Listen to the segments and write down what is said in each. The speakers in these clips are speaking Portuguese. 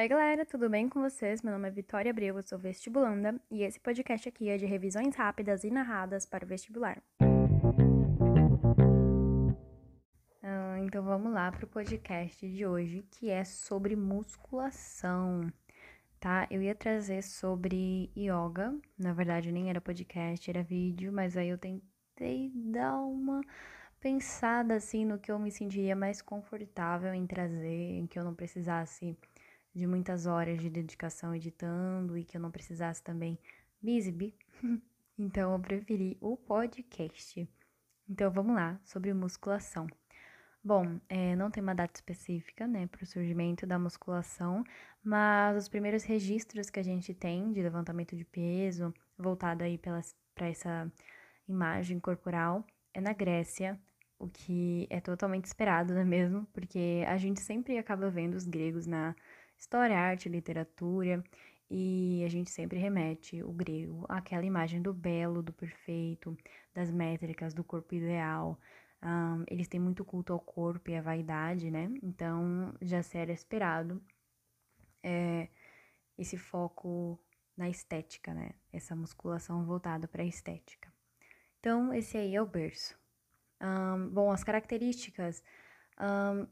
Oi, galera, tudo bem com vocês? Meu nome é Vitória Abreu, eu sou vestibulanda e esse podcast aqui é de revisões rápidas e narradas para o vestibular. Ah, então vamos lá para o podcast de hoje, que é sobre musculação, tá? Eu ia trazer sobre yoga, na verdade nem era podcast, era vídeo, mas aí eu tentei dar uma pensada assim no que eu me sentiria mais confortável em trazer, em que eu não precisasse de muitas horas de dedicação editando e que eu não precisasse também exibir. então eu preferi o podcast. Então vamos lá, sobre musculação. Bom, é, não tem uma data específica, né, para o surgimento da musculação, mas os primeiros registros que a gente tem de levantamento de peso, voltado aí para essa imagem corporal, é na Grécia, o que é totalmente esperado, não é mesmo? Porque a gente sempre acaba vendo os gregos na história, arte, literatura, e a gente sempre remete o grego àquela imagem do belo, do perfeito, das métricas, do corpo ideal. Um, eles têm muito culto ao corpo e à vaidade, né? Então já era esperado é, esse foco na estética, né? Essa musculação voltada para a estética. Então, esse aí é o berço. Um, bom, as características. Um,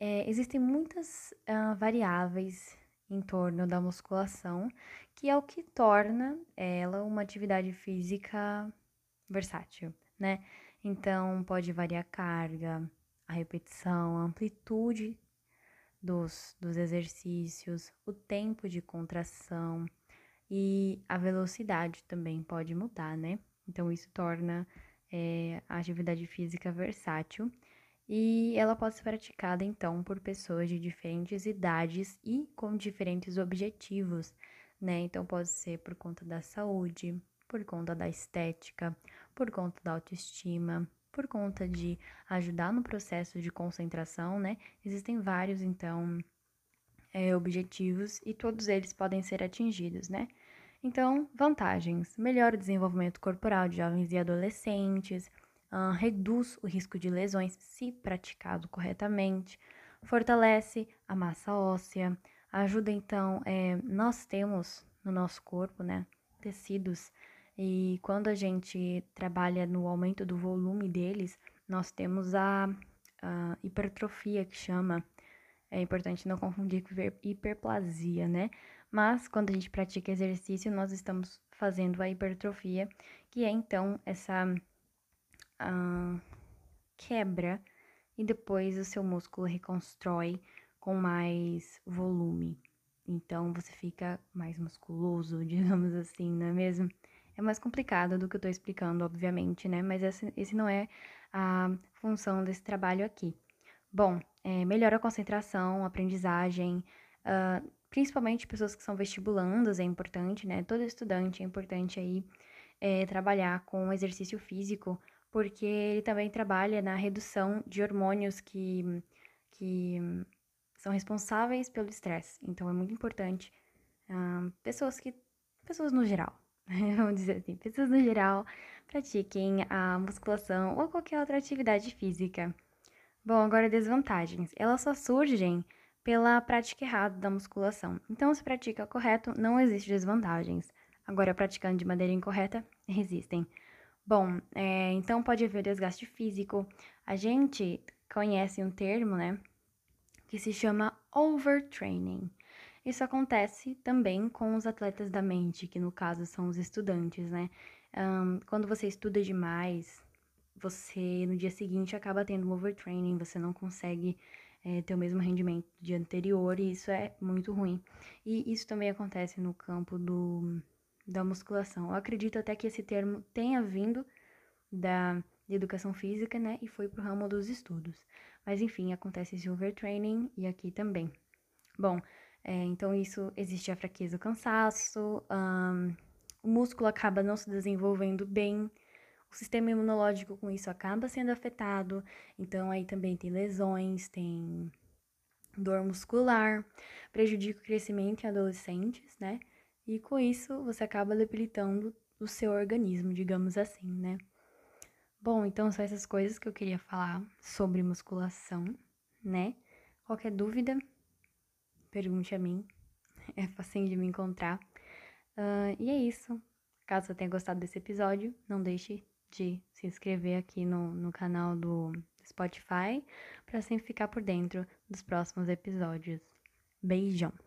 é, existem muitas uh, variáveis em torno da musculação, que é o que torna ela uma atividade física versátil, né? Então, pode variar a carga, a repetição, a amplitude dos, dos exercícios, o tempo de contração e a velocidade também pode mudar, né? Então, isso torna é, a atividade física versátil e ela pode ser praticada então por pessoas de diferentes idades e com diferentes objetivos, né? Então pode ser por conta da saúde, por conta da estética, por conta da autoestima, por conta de ajudar no processo de concentração, né? Existem vários então é, objetivos e todos eles podem ser atingidos, né? Então, vantagens: melhora o desenvolvimento corporal de jovens e adolescentes uh, reduz o risco de lesões se praticado corretamente, fortalece a massa óssea, ajuda então, é, nós temos no nosso corpo, né, tecidos, e quando a gente trabalha no aumento do volume deles, nós temos a, a hipertrofia que chama, é importante não confundir com hiperplasia, né? Mas quando a gente pratica exercício, nós estamos fazendo a hipertrofia, que é então essa quebra e depois o seu músculo reconstrói com mais volume. Então você fica mais musculoso, digamos assim, não é mesmo? É mais complicado do que eu tô explicando, obviamente, né? Mas esse, esse não é a função desse trabalho aqui. Bom, é, melhora a concentração, a aprendizagem, uh, principalmente pessoas que são vestibulandas, é importante, né? Todo estudante é importante aí é, trabalhar com exercício físico porque ele também trabalha na redução de hormônios que, que são responsáveis pelo estresse. Então é muito importante uh, pessoas que pessoas no geral, vamos dizer assim, pessoas no geral pratiquem a musculação ou qualquer outra atividade física. Bom, agora desvantagens. Elas só surgem pela prática errada da musculação. Então, se pratica correto, não existe desvantagens. Agora, praticando de maneira incorreta, existem. Bom, é, então pode haver desgaste físico. A gente conhece um termo, né, que se chama overtraining. Isso acontece também com os atletas da mente, que no caso são os estudantes, né? Um, quando você estuda demais, você no dia seguinte acaba tendo um overtraining, você não consegue é, ter o mesmo rendimento do dia anterior, e isso é muito ruim. E isso também acontece no campo do da musculação. Eu acredito até que esse termo tenha vindo da educação física, né, e foi pro ramo dos estudos. Mas enfim, acontece esse overtraining e aqui também. Bom, é, então isso existe a fraqueza, o cansaço, um, o músculo acaba não se desenvolvendo bem, o sistema imunológico com isso acaba sendo afetado, então aí também tem lesões, tem dor muscular, prejudica o crescimento em adolescentes, né? E com isso você acaba debilitando o seu organismo, digamos assim, né? Bom, então são essas coisas que eu queria falar sobre musculação, né? Qualquer dúvida, pergunte a mim. É facinho de me encontrar. Uh, e é isso. Caso você tenha gostado desse episódio, não deixe de se inscrever aqui no, no canal do Spotify para sempre ficar por dentro dos próximos episódios. Beijão!